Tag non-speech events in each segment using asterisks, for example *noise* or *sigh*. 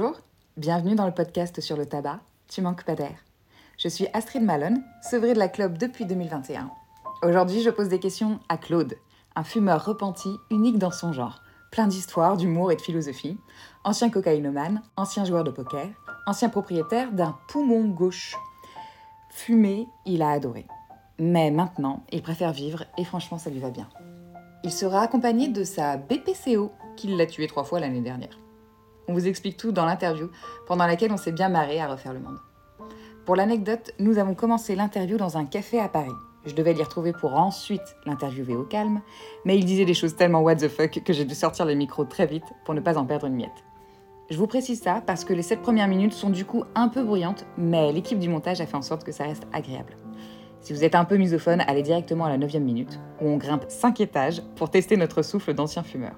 Bonjour, bienvenue dans le podcast sur le tabac Tu manques pas d'air. Je suis Astrid Malone, sevrée de la club depuis 2021. Aujourd'hui, je pose des questions à Claude, un fumeur repenti unique dans son genre, plein d'histoires, d'humour et de philosophie, ancien cocaïnomane, ancien joueur de poker, ancien propriétaire d'un poumon gauche. Fumer, il a adoré. Mais maintenant, il préfère vivre et franchement, ça lui va bien. Il sera accompagné de sa BPCO, qui l'a tué trois fois l'année dernière. On vous explique tout dans l'interview, pendant laquelle on s'est bien marré à refaire le monde. Pour l'anecdote, nous avons commencé l'interview dans un café à Paris. Je devais l'y retrouver pour ensuite l'interviewer au calme, mais il disait des choses tellement what the fuck que j'ai dû sortir le micro très vite pour ne pas en perdre une miette. Je vous précise ça parce que les 7 premières minutes sont du coup un peu bruyantes, mais l'équipe du montage a fait en sorte que ça reste agréable. Si vous êtes un peu misophone, allez directement à la 9 minute, où on grimpe 5 étages pour tester notre souffle d'ancien fumeur,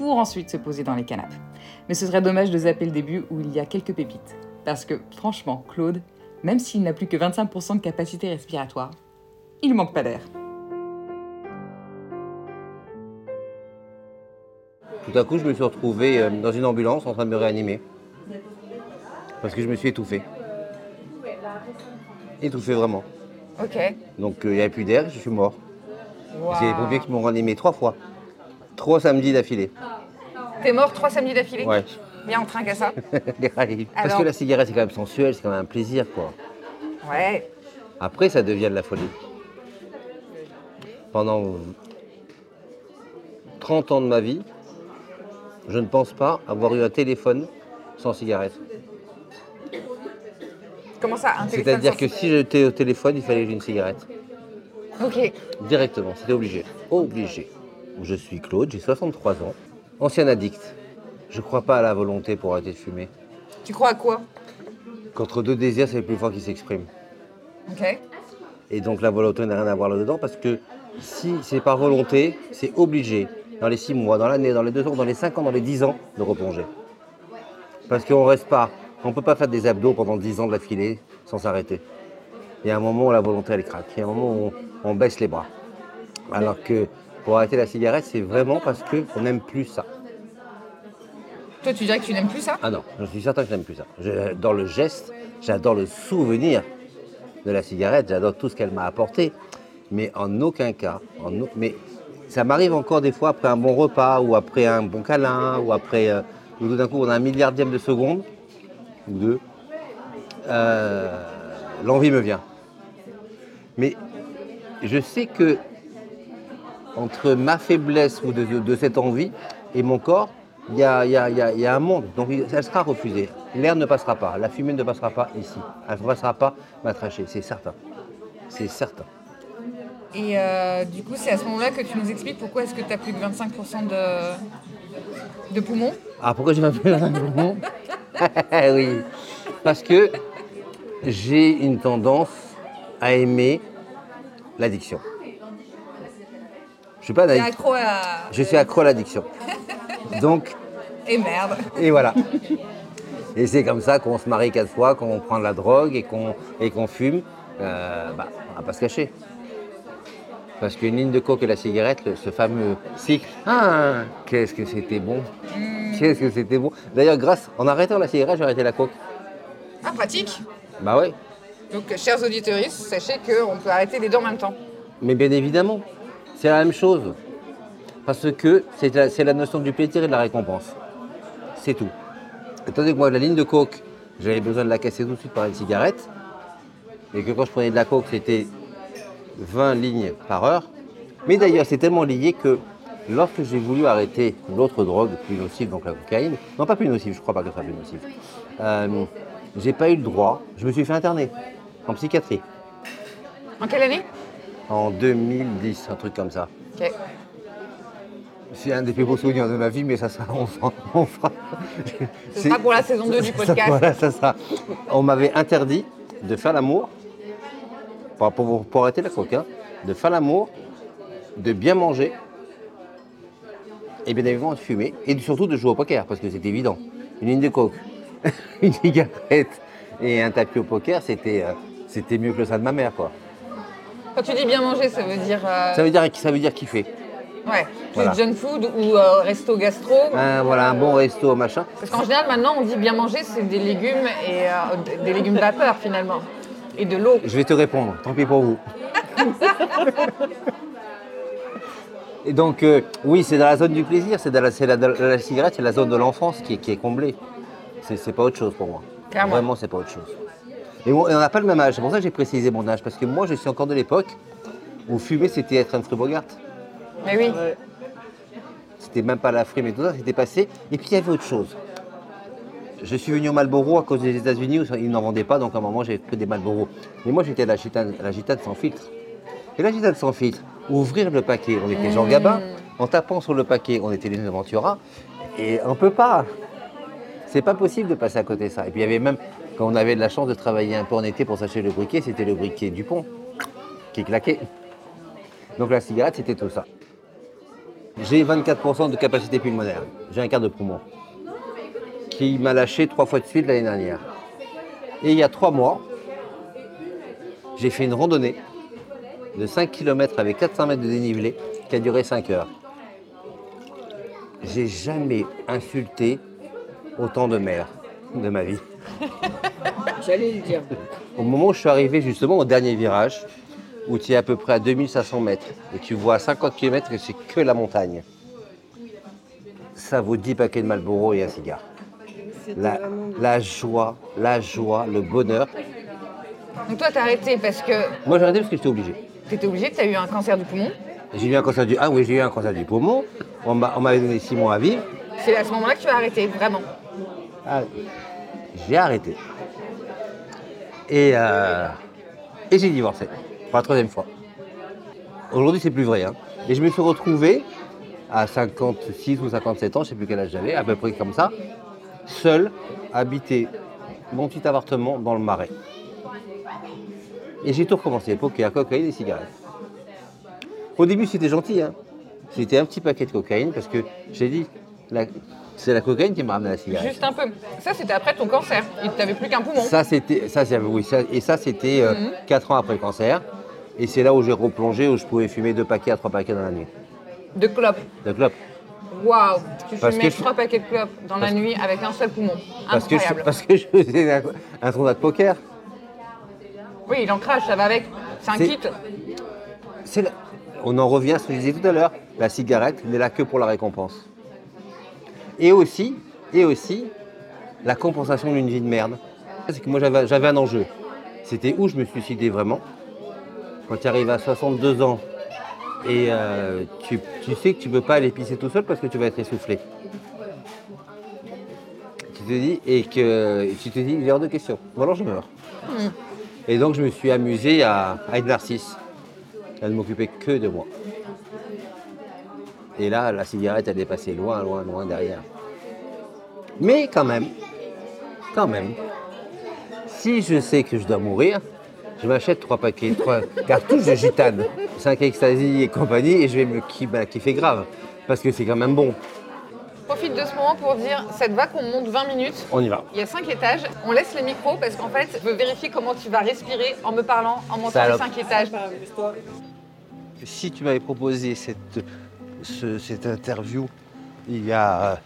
pour ensuite se poser dans les canapes. Mais ce serait dommage de zapper le début où il y a quelques pépites. Parce que, franchement, Claude, même s'il n'a plus que 25% de capacité respiratoire, il manque pas d'air. Tout à coup, je me suis retrouvé euh, dans une ambulance en train de me réanimer. Parce que je me suis étouffé. Étouffé vraiment. Ok. Donc euh, il n'y avait plus d'air, je suis mort. C'est les pompiers qui m'ont réanimé trois fois. Trois samedis d'affilée. T'es mort trois samedis d'affilée Ouais. Bien en train qu'à ça. *laughs* Parce Alors que la cigarette, c'est quand même sensuel, c'est quand même un plaisir, quoi. Ouais. Après, ça devient de la folie. Pendant 30 ans de ma vie, je ne pense pas avoir eu un téléphone sans cigarette. Comment ça, un téléphone C'est-à-dire sans que si j'étais au téléphone, il fallait que j'ai une cigarette. Ok. Directement, c'était obligé. Obligé. Je suis Claude, j'ai 63 ans, ancien addict. Je ne crois pas à la volonté pour arrêter de fumer. Tu crois à quoi? Qu'entre deux désirs, c'est le plus fort qui s'exprime. Ok. Et donc la volonté n'a rien à voir là-dedans parce que si c'est par volonté, c'est obligé, dans les six mois, dans l'année, dans les deux ans, dans les cinq ans, dans les dix ans, de replonger. Parce qu'on reste pas, on ne peut pas faire des abdos pendant dix ans de l'affilée sans s'arrêter. Il y a un moment où la volonté elle craque, il y a un moment où on, on baisse les bras. Alors que pour arrêter la cigarette, c'est vraiment parce qu'on n'aime plus ça. Toi, tu dirais que tu n'aimes plus ça? Ah non, je suis certain que je n'aime plus ça. J'adore le geste, j'adore le souvenir de la cigarette, j'adore tout ce qu'elle m'a apporté. Mais en aucun cas, en mais ça m'arrive encore des fois après un bon repas ou après un bon câlin ou après, euh, ou tout d'un coup on a un milliardième de seconde ou deux, euh, l'envie me vient. Mais je sais que entre ma faiblesse ou de, de- de cette envie et mon corps, il y a, il y a- il y a- il y a un monde. Donc elle sera refusée. L'air ne passera pas, la fumée ne passera pas ici. Elle ne passera pas m'attracher, c'est certain. C'est certain. Et euh, du coup, c'est à ce moment-là que tu nous expliques pourquoi est-ce que tu as plus de 25% de, de poumons? Ah, pourquoi je m'appelle un bonbon Oui, parce que j'ai une tendance à aimer l'addiction. Je suis pas addict. accro à... Je suis accro à l'addiction. Donc, Et merde Et voilà. Et c'est comme ça qu'on se marie quatre fois, qu'on prend de la drogue et qu'on et qu'on fume. Euh, bah, on va pas se cacher. Parce qu'une ligne de coke et la cigarette, le- ce fameux cycle, ah, qu'est-ce que c'était bon. Qu'est-ce que c'était bon. D'ailleurs, grâce, en arrêtant la cigarette, j'ai arrêté la coke. Ah, pratique Bah ouais. Donc, chers auditeurs, sachez qu'on peut arrêter les deux en même temps. Mais bien évidemment, c'est la même chose. Parce que c'est la, notion du plaisir et de la récompense. C'est tout. Donné que moi, la ligne de coke, j'avais besoin de la casser tout de suite par une cigarette, et que quand je prenais de la coke, c'était 20 lignes par heure. Mais d'ailleurs, c'est tellement lié que lorsque j'ai voulu arrêter l'autre drogue plus nocive, donc la cocaïne, non pas plus nocive, je crois pas que ce soit plus nocive, euh, j'ai pas eu le droit, je me suis fait interner en psychiatrie En quelle année? En 2010, un truc comme ça. C'est un des plus beaux souvenirs de ma vie, mais ça, ça on on fera- Ce sera pour la saison 2 du *laughs* ça, podcast. voilà, ça, ça. On m'avait interdit de faire l'amour, pour, pour, pour arrêter la coke, hein, de faire l'amour, de bien manger, et bien évidemment de fumer, et surtout de jouer au poker, parce que c'est évident. Une ligne de coke, *laughs* une cigarette et un tapis au poker, c'était euh, c'était mieux que le sein de ma mère, quoi. Quand tu dis bien manger, ça veut dire... euh, Ça veut dire, ça veut dire kiffer. Ouais, plus Voilà. junk food ou euh, resto gastro. Un, voilà, un bon resto, machin. Parce qu'en général, maintenant, on dit bien manger, c'est des légumes et euh, des légumes vapeur finalement. Et de l'eau. Je vais te répondre, tant pis pour vous. *laughs* Et donc, euh, oui, c'est dans la zone du plaisir, c'est dans la, c'est la- la cigarette, c'est la zone de l'enfance qui, est- qui est comblée. C'est, c'est pas autre chose pour moi. Clairement. Vraiment, c'est pas autre chose. Et on n'a pas le même âge, c'est pour ça que j'ai précisé mon âge, parce que moi, je suis encore de l'époque où fumer, c'était être un Bogart. Mais oui. C'était même pas la frime et tout ça, c'était passé. Et puis il y avait autre chose. Je suis venu au Marlboro à cause des États-Unis où ils n'en vendaient pas, donc à un moment j'ai que des Marlboro. Mais moi j'étais à la gitane, la gitane sans filtre. Et la gitane sans filtre, ouvrir le paquet, on était Jean Gabin, en tapant sur le paquet, on était les Ventura, et on peut pas. C'est pas possible de passer à côté de ça. Et puis il y avait même, quand on avait de la chance de travailler un peu en été pour s'acheter le briquet, c'était le briquet Dupont qui claquait. Donc la cigarette, c'était tout ça. J'ai 24% de capacité pulmonaire. J'ai un quart de poumon qui m'a lâché trois fois de suite l'année dernière. Et il y a trois mois, j'ai fait une randonnée de 5 km avec 400 mètres de dénivelé qui a duré 5 heures. J'ai jamais insulté autant de mères de ma vie. *laughs* J'allais le dire. Au moment où je suis arrivé justement au dernier virage, où tu es à peu près à 2500 mètres et tu vois à 50 km que c'est que la montagne, ça vaut 10 paquets de Marlboro et un cigare. La, vraiment. la joie, la joie, le bonheur. Donc toi, t'as arrêté parce que Moi j'ai arrêté parce que j'étais obligé. t'étais obligé, t'as eu un cancer du poumon. J'ai eu un cancer du. Ah oui, j'ai eu un cancer du poumon. On m'avait donné 6 mois à vivre. C'est à ce moment-là que tu as arrêté, vraiment. Ah, j'ai arrêté. Et, euh, et j'ai divorcé pour la troisième fois. Aujourd'hui, c'est plus vrai. hein. Et je me suis retrouvé à 56 ou 57 ans, je ne sais plus quel âge j'avais, à peu près comme ça, seul, habiter mon petit appartement dans le marais. Et j'ai tout recommencé, poker, cocaïne et cigarettes. Au début, c'était gentil. Hein. C'était un petit paquet de cocaïne parce que j'ai dit, c'est la cocaïne qui m'a ramené à la cigarette. Juste un peu. Ça, c'était après ton cancer. Il t'avait plus qu'un poumon. Ça, c'était, ça, c'est- oui, ça- et ça, c'était 4 ans après le cancer. Et c'est là où j'ai replongé, où je pouvais fumer deux paquets à trois paquets dans la nuit. De clopes. De clope. Waouh Tu Parce fumais que je- trois paquets de clopes dans la nuit avec un seul poumon. Parce que, je, Incroyable. parce que je faisais un, un tournoi de poker. Oui, il en crache, ça va avec. C'est un kit. La- On en revient à ce que je disais tout à l'heure. La cigarette n'est là que pour la récompense. Et aussi, et aussi, la compensation d'une vie de merde. C'est que moi, j'avais un enjeu. C'était où je me suicidais vraiment. Quand tu arrives à 62 ans et euh, tu, tu sais que tu ne peux pas aller pisser tout seul parce que tu vas être essoufflé. Tu te dis, et que tu te dis, il est hors de question. Ou alors je meurs. Et donc je me suis amusé à, à être narcisse, à ne m'occuper que de moi. Et là, la cigarette, elle est passée loin, loin, loin derrière. Mais quand même, quand même, si je sais que je dois mourir, je m'achète trois paquets, trois *laughs* cartouches de gitane, 5 ecstasy et compagnie, et je vais me bah, kiffer grave. Parce que c'est quand même bon. Profite de ce moment pour dire, ça te va qu'on monte 20 minutes On y va. Il y a 5 étages. On laisse les micros parce qu'en fait, je veux vérifier comment tu vas respirer en me parlant, en montant Salope. les 5 étages. Si tu m'avais proposé cette, ce- cette interview il y, a, euh,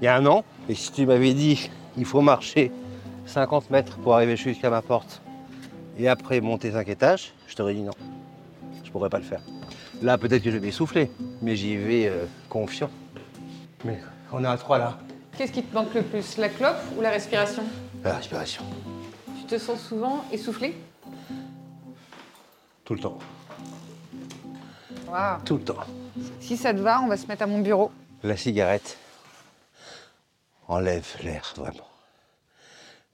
il y a un an, et si tu m'avais dit il faut marcher 50 mètres pour arriver jusqu'à ma porte et après monter 5 étages, je t'aurais dit non. Je pourrais pas le faire. Là, peut-être que je vais m'essouffler, mais j'y vais euh, confiant. Mais on est à trois là. Qu'est-ce qui te manque le plus, la clope ou la respiration? La respiration, Tu te sens souvent essoufflé? Tout le temps. Tout le temps. Si ça te va, on va se mettre à mon bureau. La cigarette enlève l'air, vraiment.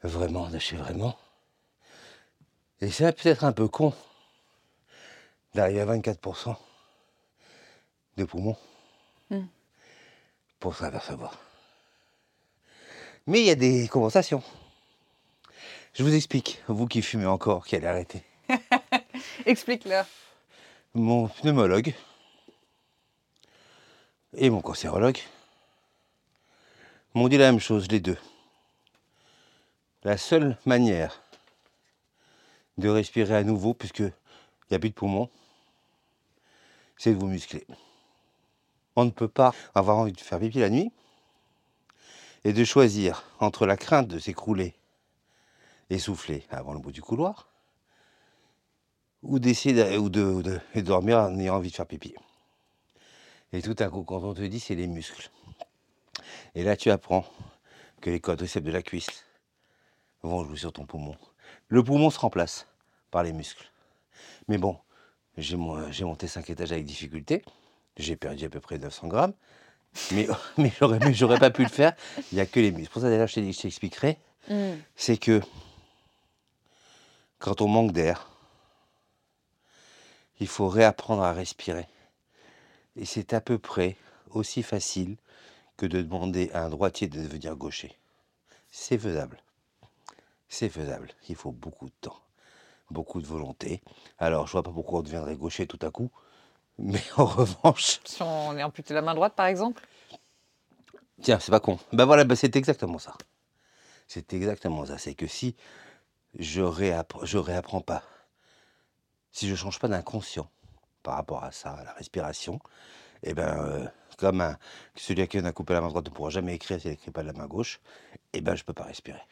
Vraiment, de chez vraiment. Et c'est peut-être un peu con d'arriver à 24% de poumons pour s'en apercevoir. Mais il y a des compensations. Je vous explique, vous qui fumez encore, qui allez arrêter. *laughs* Explique-leur. Mon pneumologue et mon cancérologue m'ont dit la même chose, les deux. La seule manière de respirer à nouveau, puisque il n'y a plus de poumons, c'est de vous muscler. on ne peut pas avoir envie de faire pipi la nuit et de choisir entre la crainte de s'écrouler essoufflé avant le bout du couloir ou d'essayer de, ou de, ou de- dormir en ayant envie de faire pipi. Et tout à coup, quand on te dit c'est les muscles, et là tu apprends que les quadriceps de la cuisse vont jouer sur ton poumon. Le poumon se remplace par les muscles. Mais bon, j'ai mo- j'ai monté 5 étages avec difficulté, j'ai perdu à peu près 900 grammes, mais, *laughs* mais j'aurais mais j'aurais pas pu le faire, il n'y a que les muscles. Pour ça d'ailleurs je t'expliquerai, c'est que quand on manque d'air, il faut réapprendre à respirer. Et c'est à peu près aussi facile que de demander à un droitier de devenir gaucher. C'est faisable. C'est faisable. Il faut beaucoup de temps, beaucoup de volonté. Alors, je vois pas pourquoi on deviendrait gaucher tout à coup, mais *laughs* en revanche, Si on est amputé la main droite, par exemple Tiens, c'est pas con. Ben voilà, ben c'est exactement ça. C'est exactement ça. C'est que si je réapprends, je réapprends pas, si je change pas d'inconscient par rapport à ça, à la respiration, et ben euh, comme un, celui à qui on a coupé la main droite ne pourra jamais écrire s'il n'écrit pas de la main gauche, et ben je peux pas respirer.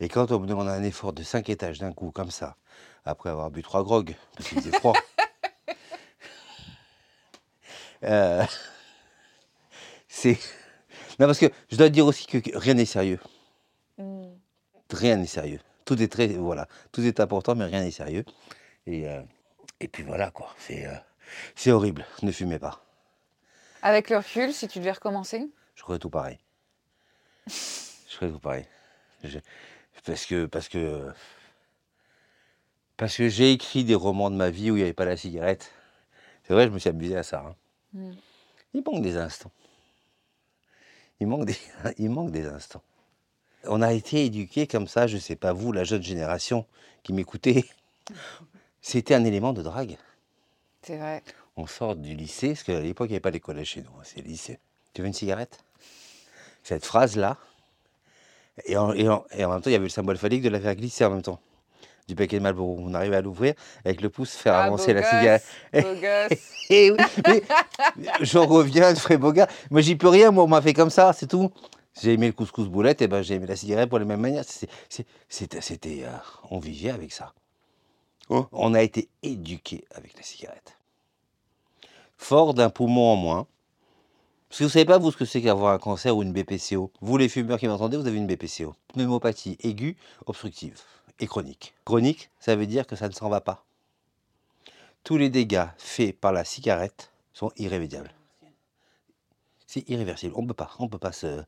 Et quand on me demande un effort de 5 étages d'un coup comme ça, après avoir bu trois grogues, parce qu'il faisait froid. *laughs* euh, *laughs* c'est. Non, parce que je dois dire aussi que que rien n'est sérieux. Rien n'est sérieux. Tout est très. Voilà. Tout est important, mais rien n'est sérieux. Et, euh, et puis voilà, quoi. C'est euh, c'est horrible. Ne fumez pas. Avec le recul, si tu devais recommencer? Je ferais tout pareil. Je ferais tout pareil. Je- Parce que. Parce que. Parce que j'ai écrit des romans de ma vie où il n'y avait pas la cigarette. C'est vrai, je me suis amusé à ça. hein. Mm. Il manque des instants. Il manque des, *laughs* il manque des instants. On a été éduqués comme ça, je sais pas vous, la jeune génération qui m'écoutait. C'était un élément de drague. C'est vrai. On sort du lycée, parce qu'à l'époque, il n'y avait pas les collèges chez nous, hein, c'est le lycée. Tu veux une cigarette? Cette phrase-là, et en, et en- et en même temps, il y avait le symbole phallique de la faire glisser en même temps. Du paquet de Marlboro. On arrivait à l'ouvrir avec le pouce, faire Ah, avancer la gosse, cigarette. Beau gosse. *laughs* Eh oui, j'en reviens, Fré Bogart. Moi, j'y peux rien, moi, on m'a fait comme ça, c'est tout. J'ai aimé le couscous boulette, et ben j'ai aimé la cigarette pour les mêmes manières. C'était, euh, on vivait avec ça. On a été éduqués avec la cigarette. Fort d'un poumon en moins. Parce que vous savez pas, vous, ce que c'est qu'avoir un cancer ou une BPCO. Vous, les fumeurs qui m'entendez, vous avez une BPCO. Pneumopathie aiguë, obstructive et chronique. Chronique, ça veut dire que ça ne s'en va pas. Tous les dégâts faits par la cigarette sont irrémédiables. C'est irréversible. On peut pas. On peut pas se,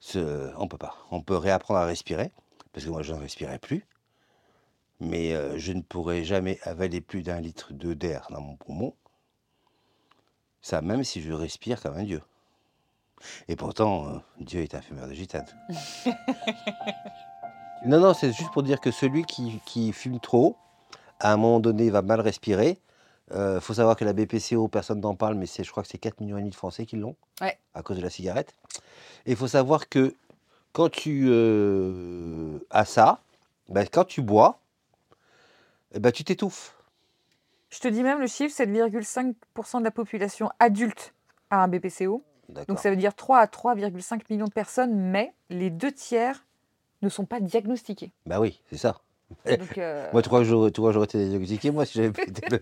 se- on peut pas. On peut réapprendre à respirer, parce que moi je ne respirais plus. Mais euh, je ne pourrai jamais avaler plus d'un litre de d'air dans mon poumon. Ça, même si je respire comme un dieu. Et pourtant, euh, Dieu est un fumeur de gitane. *laughs* non, non, c'est juste pour dire que celui qui, qui fume trop, à un moment donné, va mal respirer. Il faut savoir que la BPCO, personne n'en parle, mais c'est, je crois que c'est 4 millions de Français qui l'ont, Ouais. à cause de la cigarette. Et il faut savoir que quand tu euh, as ça, ben, quand tu bois, eh ben, tu t'étouffes. Je te dis même le chiffre 7,5% de la population adulte a un BPCO. Donc ça veut dire 3 à 3,5 millions de personnes, mais les deux tiers ne sont pas diagnostiqués. Bah oui, c'est ça. Eh, Donc, euh, *laughs* Moi, tu crois que j'aurais, tu crois que j'aurais été diagnostiqué Moi, si *laughs*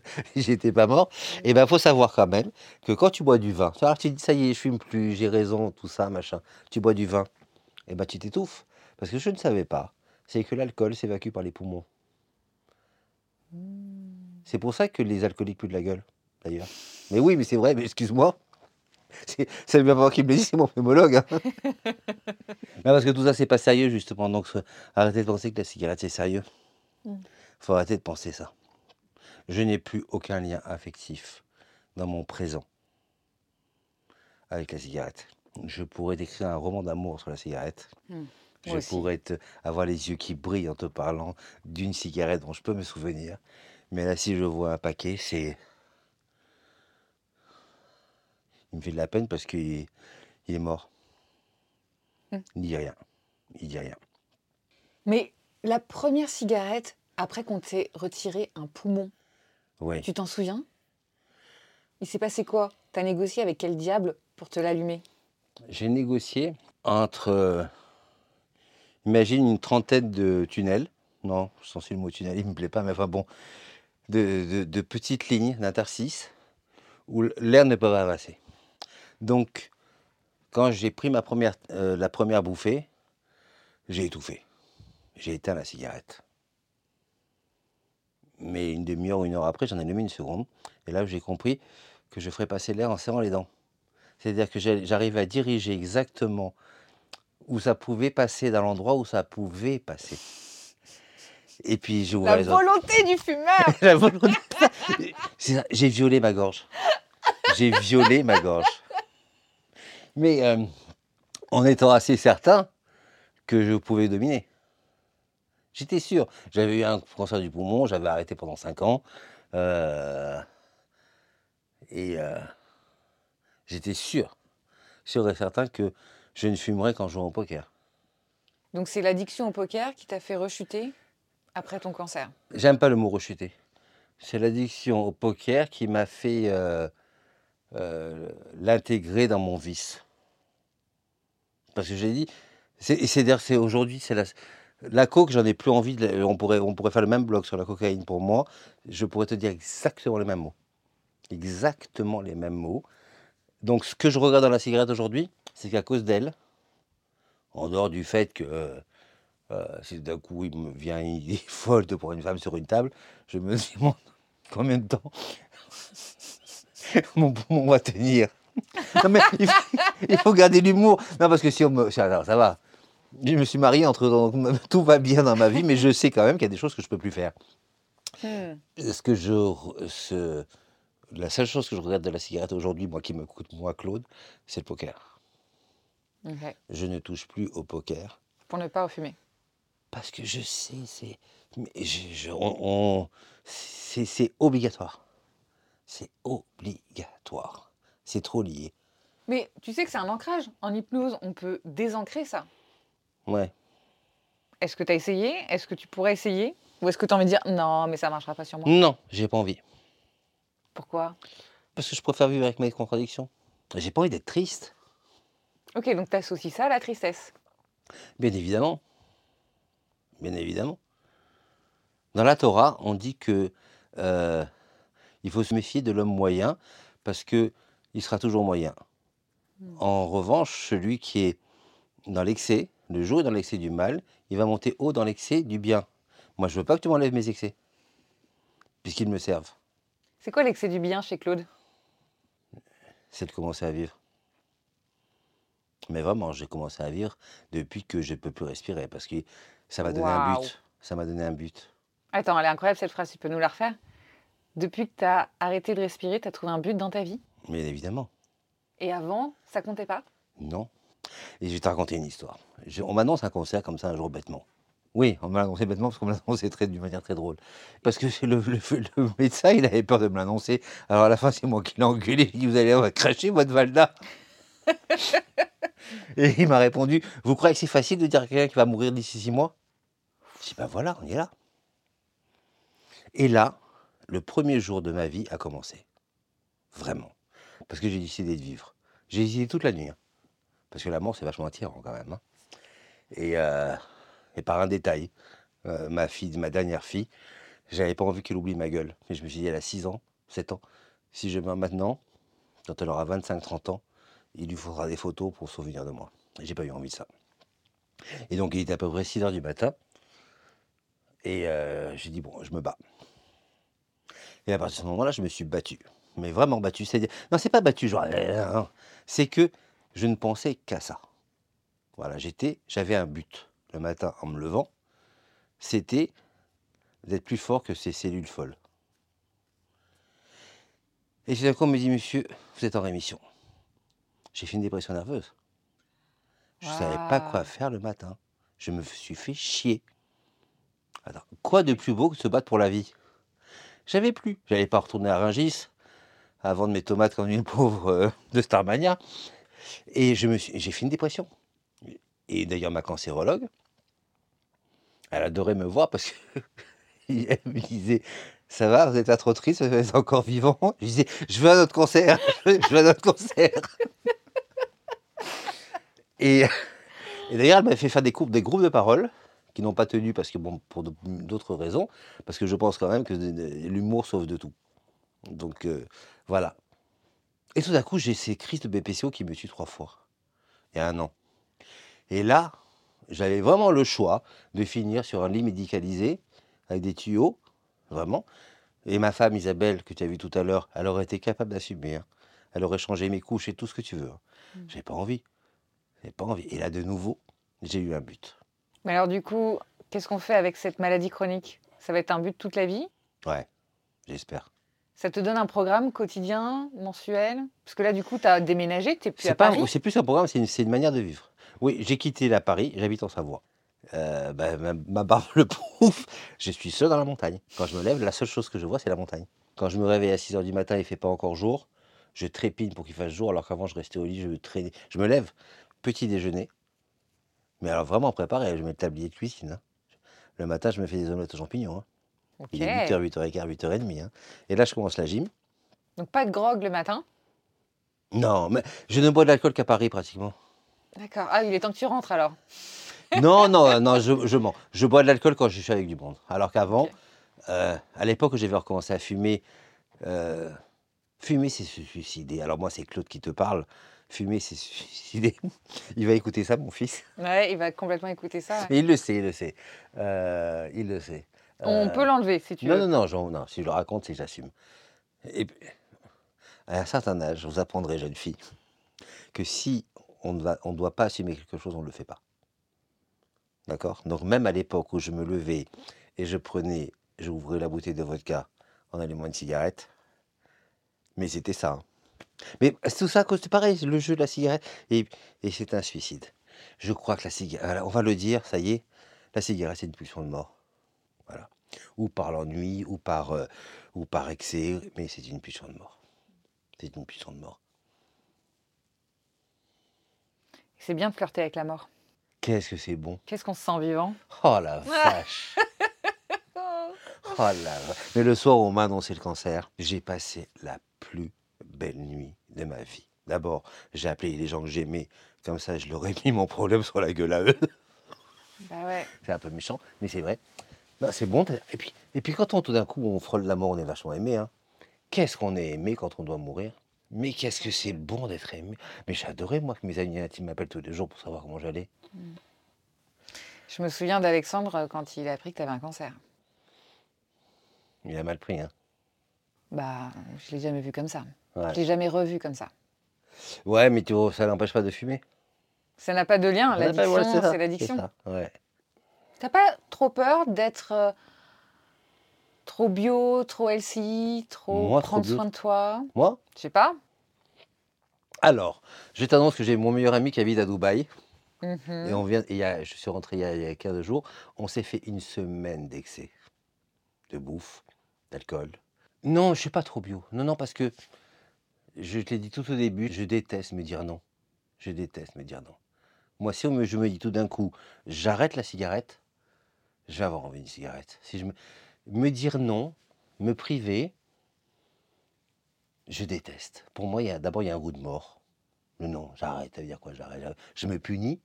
*laughs* j'étais pas mort. Et ben, faut savoir quand même que quand tu bois du vin, tu vois, tu dis ça y est, je fume plus, j'ai raison, tout ça, machin. Tu bois du vin, et ben, tu t'étouffes. Parce que je ne savais pas, c'est que l'alcool s'évacue par les poumons. C'est pour ça que les alcooliques puent de la gueule, d'ailleurs. Mais oui, mais c'est vrai, mais excuse-moi. C'est c'est bien pas qui me le dit, c'est mon pneumologue. hein. *laughs* Non, parce que tout ça, c'est pas sérieux, justement. Donc, arrêtez de penser que la cigarette, c'est sérieux. Mm. faut arrêter de penser ça. Je n'ai plus aucun lien affectif dans mon présent avec la cigarette. Je pourrais décrire un roman d'amour sur la cigarette. Mm. Moi Je aussi. pourrais te- avoir les yeux qui brillent en te parlant d'une cigarette dont je peux me souvenir. Mais là, si je vois un paquet, c'est. Il me fait de la peine parce qu'il il est mort. Mm. Il dit rien. Il dit rien. Mais la première cigarette, après qu'on t'ait retiré un poumon, Ouais. tu t'en souviens? Il s'est passé quoi? T'as négocié avec quel diable pour te l'allumer? J'ai négocié entre, euh, imagine une trentaine de tunnels. Non, sens le mot tunnel, il me plaît pas, mais enfin bon, de, de- petites lignes d'interstices où l'air ne peut pas passer. Donc, quand j'ai pris ma première, euh, la première bouffée, j'ai étouffé. J'ai éteint la cigarette. Mais une demi-heure ou une heure après, j'en ai allumé une seconde. Et là, j'ai compris que je ferais passer l'air en serrant les dents. C'est-à-dire que j'arrive à diriger exactement où ça pouvait passer, dans l'endroit où ça pouvait passer. Et puis j'ouvrais La les autres. volonté du fumeur *laughs* La volonté. J'ai violé ma gorge. J'ai violé ma gorge. Mais euh, en étant assez certain que je pouvais dominer. J'étais sûr. J'avais eu un cancer du poumon, j'avais arrêté pendant 5 ans. euh, et euh, j'étais sûr, sûr et certain que je ne fumerais qu'en jouant au poker. Donc c'est l'addiction au poker qui t'a fait rechuter après ton cancer? J'aime pas le mot rechuter. C'est l'addiction au poker qui m'a fait euh, euh, l'intégrer dans mon vice. Parce que j'ai dit, et c'est aujourd'hui, c'est la, la coke, j'en ai plus envie. de on, pourrait, on pourrait faire le même blog sur la cocaïne pour moi. Je pourrais te dire exactement les mêmes mots. Exactement les mêmes mots. Donc, ce que je regarde dans la cigarette aujourd'hui, c'est qu'à cause d'elle, en dehors du fait que euh, euh, si d'un coup il me vient une *laughs* idée folle de pour une femme sur une table, je me demande combien de temps *laughs* mon poumon va tenir? *laughs* Non mais il faut, il faut garder l'humour. Non parce que si on me... ça, alors, ça va. Je me suis marié entre donc, tout va bien dans ma vie, mais je sais quand même qu'il y a des choses que je peux plus faire. Hmm. Ce que je, ce- la seule chose que je regrette de la cigarette aujourd'hui, moi qui me coûte moi Claude, c'est le poker. Ok. Je ne touche plus au poker. Pour ne pas fumer. Parce que je sais, c'est. mais je- je- on- c'est obligatoire. C'est obligatoire. C'est trop lié. Mais tu sais que c'est un ancrage. En hypnose, on peut désancrer ça. Ouais. Est-ce que tu as essayé? Est-ce que tu pourrais essayer? Ou est-ce que tu as envie de dire non, mais ça marchera pas sur moi? Non, j'ai pas envie. Pourquoi? Parce que je préfère vivre avec mes contradictions. J'ai pas envie d'être triste. Ok, donc tu associes ça à la tristesse. Bien évidemment. Bien évidemment. Dans la Torah, on dit que euh, il faut se méfier de l'homme moyen parce que il sera toujours moyen. Hmm. En revanche, celui qui est dans l'excès, le jour est dans l'excès du mal, il va monter haut dans l'excès du bien. Moi, je veux pas que tu m'enlèves mes excès, puisqu'ils me servent. C'est quoi l'excès du bien chez Claude? C'est de commencer à vivre. Mais vraiment, j'ai commencé à vivre depuis que je peux plus respirer, parce que ça m'a donné un but. Ça m'a donné un but. Attends, elle est incroyable cette phrase, tu peux nous la refaire? Depuis que tu as arrêté de respirer, tu as trouvé un but dans ta vie? Bien évidemment. Et avant, ça comptait pas? Non. Et je vais te raconter une histoire. Je- on m'annonce un concert comme ça un jour bêtement. Oui, on m'a annoncé bêtement parce qu'on me l'a *laughs* annoncé très- d'une manière très drôle. Parce que c'est le, le- le médecin, il avait peur de me l'annoncer. Alors à la fin, c'est moi qui l'ai engueulé. Il dit Vous allez on va cracher votre Valda. *laughs* Et il m'a répondu Vous croyez que c'est facile de dire à quelqu'un qui va mourir d'ici six mois? Je dis Ben voilà, on est là. Et là, le premier jour de ma vie a commencé. Vraiment. Parce que j'ai décidé de vivre. J'ai hésité toute la nuit. hein. Parce que la mort, c'est vachement attirant quand même. hein. Et, euh, et par un détail, euh, ma fille, ma dernière fille, j'avais pas envie qu'elle oublie ma gueule. Mais je me suis dit, elle a 6 ans, 7 ans. Si je meurs maintenant, quand elle aura 25-30 ans, il lui faudra des photos pour se souvenir de moi. J'ai pas eu envie de ça. Et donc, il était à peu près 6 heures du matin. Et euh, j'ai dit, bon, je me bats. Et à partir de ce moment-là, je me suis battu. Mais vraiment battu. C'est-à-dire, non, c'est pas battu, genre, euh, non. c'est que je ne pensais qu'à ça. Voilà, j'étais, j'avais un but le matin en me levant, c'était d'être plus fort que ces cellules folles. Et d'un coup, on me dit, monsieur, vous êtes en rémission. J'ai fait une dépression nerveuse. Je ne savais pas quoi faire le matin. Je me suis fait chier. Alors, quoi de plus beau que se battre pour la vie? J'avais plus. J'allais pas retourner à Rungis à vendre mes tomates comme une *laughs* pauvre euh, de Starmania. Et je me suis, j'ai fait une dépression. Et d'ailleurs, ma cancérologue, elle adorait me voir parce que *laughs* elle me disait ça va, vous êtes pas trop triste, vous êtes encore vivant? Je disais, je veux un autre concert, *laughs* je veux un autre concert. *laughs* et d'ailleurs, elle m'a fait faire des, groupes de parole qui n'ont pas tenu parce que, bon, pour d'autres raisons, parce que je pense quand même que l'humour sauve de tout. Donc euh, voilà. Et tout d'un coup, j'ai ces crises de BPCO qui me tuent trois fois, il y a un an. Et là, j'avais vraiment le choix de finir sur un lit médicalisé avec des tuyaux, vraiment. Et ma femme Isabelle, que tu as vue tout à l'heure, elle aurait été capable d'assumer. hein. Elle aurait changé mes couches et tout ce que tu veux. hein. J'ai pas envie. J'ai pas envie. Et là, de nouveau, j'ai eu un but. Mais alors du coup, qu'est-ce qu'on fait avec cette maladie chronique? Ça va être un but toute la vie? Ouais, j'espère. Ça te donne un programme quotidien, mensuel? Parce que là, du coup, tu as déménagé, tu plus à pas, Paris? c'est plus un programme, c'est une, c'est une manière de vivre. Oui, j'ai quitté la Paris, j'habite en Savoie. Euh, bah, ma, ma barbe *laughs* le prouve, je suis seul dans la montagne. Quand je me lève, la seule chose que je vois, c'est la montagne. Quand je me réveille à 6h du matin, il ne fait pas encore jour, je trépigne pour qu'il fasse jour, alors qu'avant, je restais au lit, je traînais. Je me lève, petit déjeuner, mais alors vraiment préparé, je mets le tablier de cuisine. hein. Le matin, je me fais des omelettes aux champignons. hein. Il est 8h, 8h15, 8h30. hein. Et là, je commence la gym. Donc pas de grog le matin? Non, mais je ne bois de l'alcool qu'à Paris pratiquement. D'accord. Ah, il est temps que tu rentres alors. *laughs* Non, non, non, je, je mens. Je bois de l'alcool quand je suis avec du monde. Alors qu'avant, euh, à l'époque où j'avais recommencé à fumer, euh, fumer c'est se suicider. Alors moi, c'est Claude qui te parle. Fumer, c'est se suicider. *laughs* Il va écouter ça, mon fils. Ouais, il va complètement écouter ça. ouais. *laughs* Il le sait, il le sait. Euh, il le sait. On Euh, peut l'enlever si tu Non, veux. non, non, j'en- non, si je le raconte, c'est que j'assume. Et à un certain âge, vous apprendrai, jeune fille, que si on ne on doit pas assumer quelque chose, on ne le fait pas. D'accord? Donc, même à l'époque où je me levais et je prenais, j'ouvrais la bouteille de vodka en allumant une cigarette, mais c'était ça. hein. Mais c'est tout ça c'est pareil, le jeu de la cigarette, et, et c'est un suicide. Je crois que la cigarette, on va le dire, ça y est, la cigarette, c'est une pulsion de mort. Voilà. Ou par l'ennui, ou par, euh, ou par excès, mais c'est une pulsion de mort. C'est une pulsion de mort. C'est bien de flirter avec la mort. Qu'est-ce que c'est bon Qu'est-ce qu'on se sent vivant Oh la *laughs* vache Oh la Mais le soir où on m'a annoncé le cancer, j'ai passé la plus belle nuit de ma vie. D'abord, j'ai appelé les gens que j'aimais, comme ça je leur ai mis mon problème sur la gueule à eux. Bah ouais. C'est un peu méchant, mais c'est vrai. Non, c'est bon. Et puis, et puis quand on, tout d'un coup on frôle la mort, on est vachement aimé. Hein. Qu'est-ce qu'on est aimé quand on doit mourir? Mais qu'est-ce que c'est bon d'être aimé Mais j'adorais moi que mes amis intimes m'appellent tous les jours pour savoir comment j'allais. Je me souviens d'Alexandre euh, quand il a appris que tu avais un cancer. Il a mal pris. Hein. Bah, je l'ai jamais vu comme ça. Ouais. Je l'ai jamais revu comme ça. ouais, mais tu vois, ça n'empêche pas de fumer. Ça n'a pas de lien. Ouais, L'addiction, ça, c'est l'addiction. Ouais. T'as pas trop peur d'être euh, trop bio, trop healthy, trop Moi, prendre soin de toi? Moi? Je sais pas. Alors, je t'annonce que j'ai mon meilleur ami qui habite à Dubaï. Mhm. Et on vient, et il y a- je suis rentré il y a, il y a 15 jours. On s'est fait une semaine d'excès de bouffe, d'alcool. Non, je ne suis pas trop bio. Non, non, parce que je te l'ai dit tout au début, je déteste me dire non. Je déteste me dire non. Moi, si on me, je me dis tout d'un coup, j'arrête la cigarette, je vais avoir envie d'une cigarette. Si je me, me dire non, me priver, je déteste. Pour moi, d'abord, il y a un goût de mort. Le non, j'arrête. Ça veut dire quoi J'arrête? Je me punis.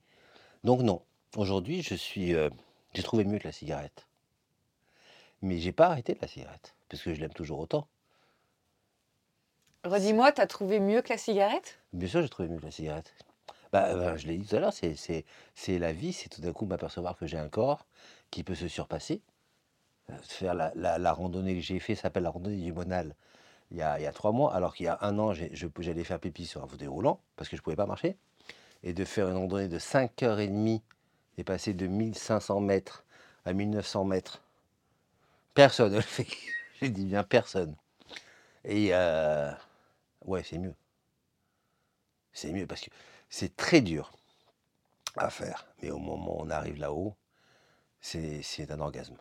Donc non. Aujourd'hui, je suis, euh, j'ai trouvé mieux que la cigarette. Mais j'ai pas arrêté de la cigarette parce que je l'aime toujours autant. Redis-moi, t'as trouvé mieux que la cigarette? Bien sûr, j'ai trouvé mieux que la cigarette. Bah, ben, je l'ai dit tout à l'heure, c'est, la vie, c'est tout d'un coup m'apercevoir que j'ai un corps qui peut se surpasser. Euh, Faire la, la- la randonnée que j'ai fait s'appelle la randonnée du Monal il y a, il y a trois mois, alors qu'il y a un an, j'allais faire pipi sur un fauteuil roulant parce que je ne pouvais pas marcher. Et de faire une randonnée de 5h30 et passer de 1500 mètres à 1900 mètres. Personne ne le fait. J'ai dit bien personne. Et euh, ouais, c'est mieux. C'est mieux parce que c'est très dur à faire. Mais au moment où on arrive là-haut, c'est un orgasme.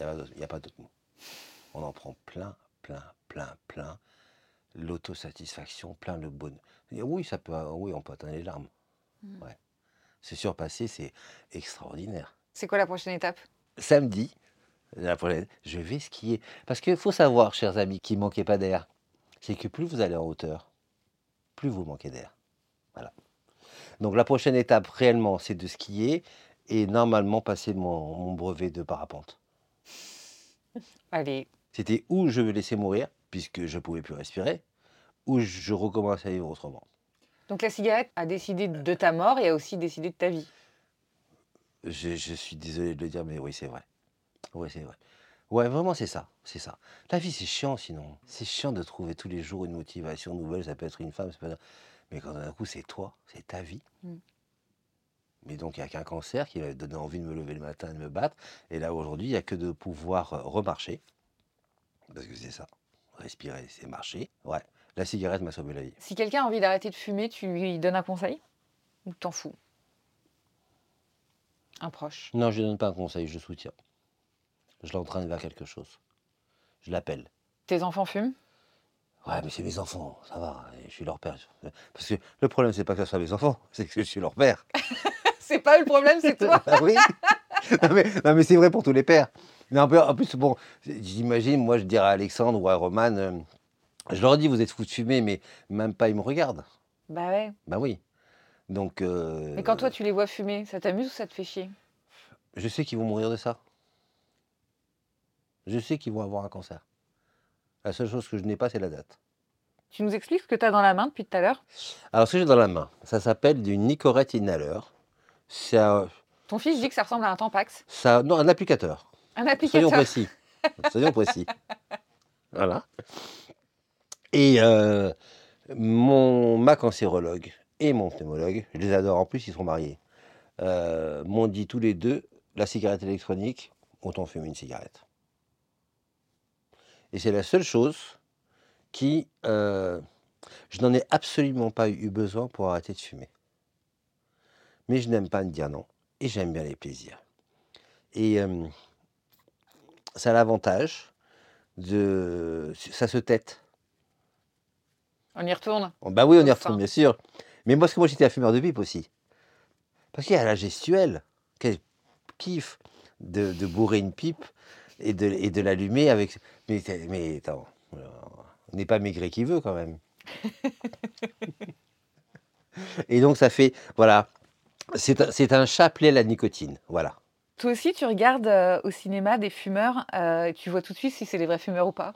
Il n'y a pas d'autre mot. On en prend plein, plein, plein, plein. L'autosatisfaction, plein le bonheur. Et Oui, ça peut, oui, on peut atteindre les larmes. Mm. Ouais. Se surpasser, c'est extraordinaire. C'est quoi la prochaine étape? Samedi, La prochaine, je vais skier. Parce qu'il faut savoir, chers amis, qui ne manquez pas d'air, c'est que plus vous allez en hauteur, plus vous manquez d'air. Voilà. Donc la prochaine étape réellement, c'est de skier et normalement passer mon, mon brevet de parapente. Allez, C'était où je me laissais mourir, puisque je ne pouvais plus respirer, ou je recommence à vivre autrement. donc la cigarette a décidé de ta mort et a aussi décidé de ta vie. Je, je suis désolé de le dire, mais oui, c'est vrai. Oui, c'est vrai. Ouais, vraiment, c'est ça. C'est ça. La vie, c'est chiant sinon. C'est chiant de trouver tous les jours une motivation nouvelle. Ça peut être une femme, ça peut être... Mais quand d'un coup, c'est toi, c'est ta vie. Mm. Mais donc, il n'y a qu'un cancer qui m'a donné envie de me lever le matin et de me battre. Et là, aujourd'hui, il n'y a que de pouvoir euh, remarcher. Parce que c'est ça. Respirer, c'est marcher. Ouais. La cigarette m'a sauvé la vie. Si quelqu'un a envie d'arrêter de fumer, tu lui donnes un conseil Ou t'en fous? Un proche? Non, je ne donne pas un conseil, je soutiens. Je l'entraîne vers quelque chose. Je l'appelle. Tes enfants fument? Ouais, mais c'est mes enfants, ça va, je suis leur père. Parce que le problème, c'est pas que ce soit mes enfants, *laughs* c'est que je suis leur père. *laughs* C'est pas eux le problème, c'est toi. *laughs* Ah oui *laughs* Non, mais, non, mais c'est vrai pour tous les pères. Mais en plus, en plus, bon, j'imagine, moi, je dirais à Alexandre ou à Roman, euh, je leur dis, vous êtes fous de fumer, mais même pas, ils me regardent. bah ouais. Ben oui. Donc. euh, Mais quand toi tu les vois fumer, ça t'amuse ou ça te fait chier? Je sais qu'ils vont mourir de ça. Je sais qu'ils vont avoir un cancer. La seule chose que je n'ai pas, c'est la date. Tu nous expliques ce que tu as dans la main depuis tout à l'heure? Alors, ce que j'ai dans la main, ça s'appelle du Nicorette Inhaler. C'est un, Ton fils dit que ça ressemble à un Tampax. ça, non, un applicateur. Un Soyons applicateur. précis. Soyons précis. *laughs* Voilà. Et euh, mon, ma cancérologue et mon pneumologue, je les adore en plus, ils sont mariés, euh, m'ont dit tous les deux la cigarette électronique, autant fumer une cigarette. Et c'est la seule chose qui. euh, je n'en ai absolument pas eu besoin pour arrêter de fumer. Mais je n'aime pas me dire non. Et j'aime bien les plaisirs. Et euh, ça a l'avantage de. Ça se tête. On y retourne? Oh, Bah oui, on y retourne, bien sûr. Mais moi, parce que moi, j'étais un fumeur de pipe aussi. Parce qu'il y a la gestuelle. Quel kiff de, de bourrer une pipe et de, et de l'allumer avec. Mais, attends, on n'est pas maigret qui veut quand même. *laughs* et donc, ça fait. Voilà. C'est un, chapelet à la nicotine. Voilà. Toi aussi, tu regardes euh, au cinéma des fumeurs euh, et tu vois tout de suite si c'est des vrais fumeurs ou pas?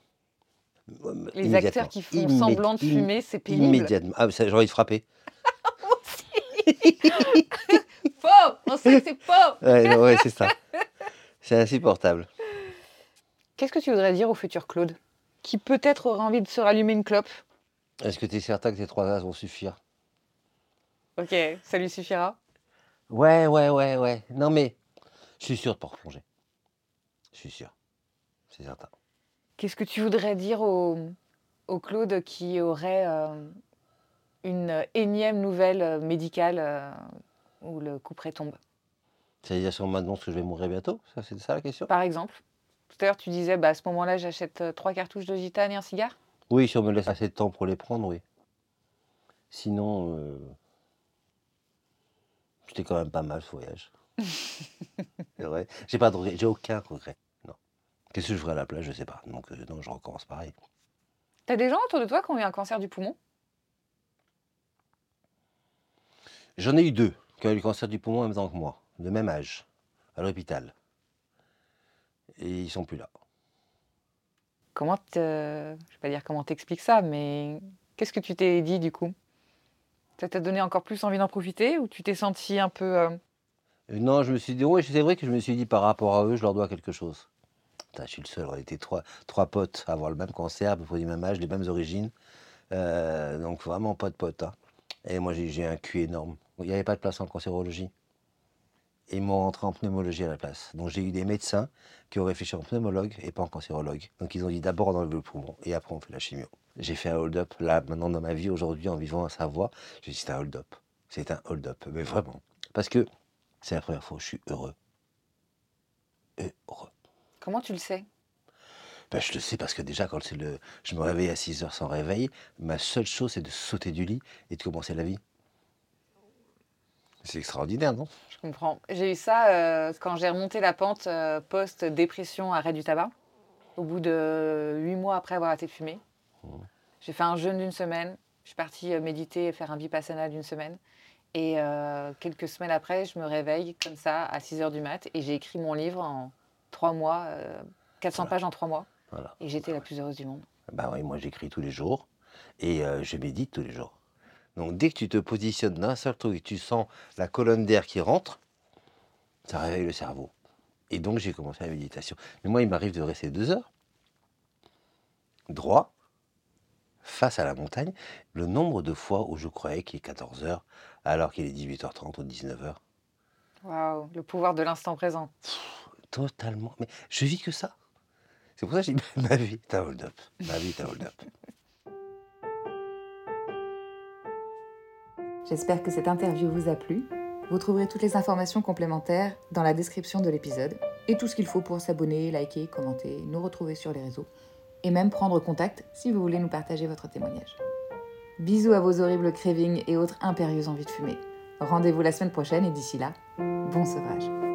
Les acteurs qui font Immé- semblant de fumer, c'est pénible. Immédiatement. Ah, j'ai envie de frapper. *laughs* Faux *laughs* On sait que c'est faux Ouais, ouais, c'est ça. C'est insupportable. Qu'est-ce que tu voudrais dire au futur Claude Qui peut-être aurait envie de se rallumer une clope? Est-ce que tu es certain que tes trois as vont suffire? Ok, ça lui suffira. Ouais, ouais, ouais, ouais. Non, mais je suis sûr de pas replonger. Je suis sûr. C'est certain. Qu'est-ce que tu voudrais dire au, au Claude qui aurait euh, une énième nouvelle euh, médicale euh, où le couperet tombe? C'est-à-dire si on m'annonce que je vais mourir bientôt? Ça, C'est ça la question? Par exemple Tout à l'heure, tu disais, bah, à ce moment-là, j'achète trois cartouches de gitane et un cigare? Oui, si on me laisse assez de temps pour les prendre, oui. Sinon, euh, c'était quand même pas mal ce voyage. C'est vrai. J'ai pas de regret. J'ai aucun regret. Non. Qu'est-ce que je ferai à la place Je sais pas. Donc, euh, non, je recommence pareil. T'as des gens autour de toi qui ont eu un cancer du poumon? J'en ai eu deux qui ont eu le cancer du poumon en même temps que moi, de même âge, à l'hôpital. Et ils sont plus là. Comment te... Je vais pas dire comment t'expliques ça, mais qu'est-ce que tu t'es dit du coup? Ça t'a donné encore plus envie d'en profiter ou tu t'es senti un peu... euh, Euh, Non, je me suis dit, oui, c'est vrai que je me suis dit par rapport à eux, je leur dois quelque chose. Putain, je suis le seul, on était trois, trois potes à avoir le même cancer, à peu près du même âge, les mêmes origines. Euh, donc vraiment pas de potes. hein. Et moi, j'ai j'ai un cul énorme. Il n'y avait pas de place en cancérologie. Et ils m'ont rentré en pneumologie à la place. Donc j'ai eu des médecins qui ont réfléchi en pneumologue et pas en cancérologue. Donc ils ont dit d'abord on enlève le poumon et après on fait la chimio. J'ai fait un hold-up là maintenant dans ma vie aujourd'hui en vivant à Savoie. J'ai dit c'est un hold-up. C'est un hold-up. Mais vraiment. Parce que c'est la première fois où je suis heureux. Heureux. Comment tu le sais? Ben, je le sais parce que déjà, quand c'est le... je me réveille à 6 heures sans réveil, ma seule chose, c'est de sauter du lit et de commencer la vie. C'est extraordinaire, non? Je comprends. J'ai eu ça euh, quand j'ai remonté la pente euh, post-dépression arrêt du tabac. Au bout de huit mois après avoir arrêté de fumer. J'ai fait un jeûne d'une semaine. Je suis partie euh, méditer et faire un vipassana d'une semaine. Et quelques semaines après, je me réveille comme ça à 6 heures du mat et j'ai écrit mon livre en trois mois, euh, 400 pages en trois mois. Voilà. Et j'étais la plus heureuse du monde. Bah oui, moi j'écris tous les jours et je médite tous les jours. Donc dès que tu te positionnes d'un seul truc et tu sens la colonne d'air qui rentre, ça réveille le cerveau. Et donc j'ai commencé la méditation. Mais moi, il m'arrive de rester deux heures, droit, face à la montagne. Le nombre de fois où je croyais qu'il est 14 heures alors qu'il est 18h30 ou 19h. Waouh, le pouvoir de l'instant présent. Totalement. Mais je vis que ça. C'est pour ça que j'ai dit *laughs* ma vie est un hold-up. Ma vie est un hold-up. J'espère que cette interview vous a plu. Vous trouverez toutes les informations complémentaires dans la description de l'épisode et tout ce qu'il faut pour s'abonner, liker, commenter, nous retrouver sur les réseaux et même prendre contact si vous voulez nous partager votre témoignage. Bisous à vos horribles cravings et autres impérieuses envies de fumer. Rendez-vous la semaine prochaine et d'ici là, bon sauvage.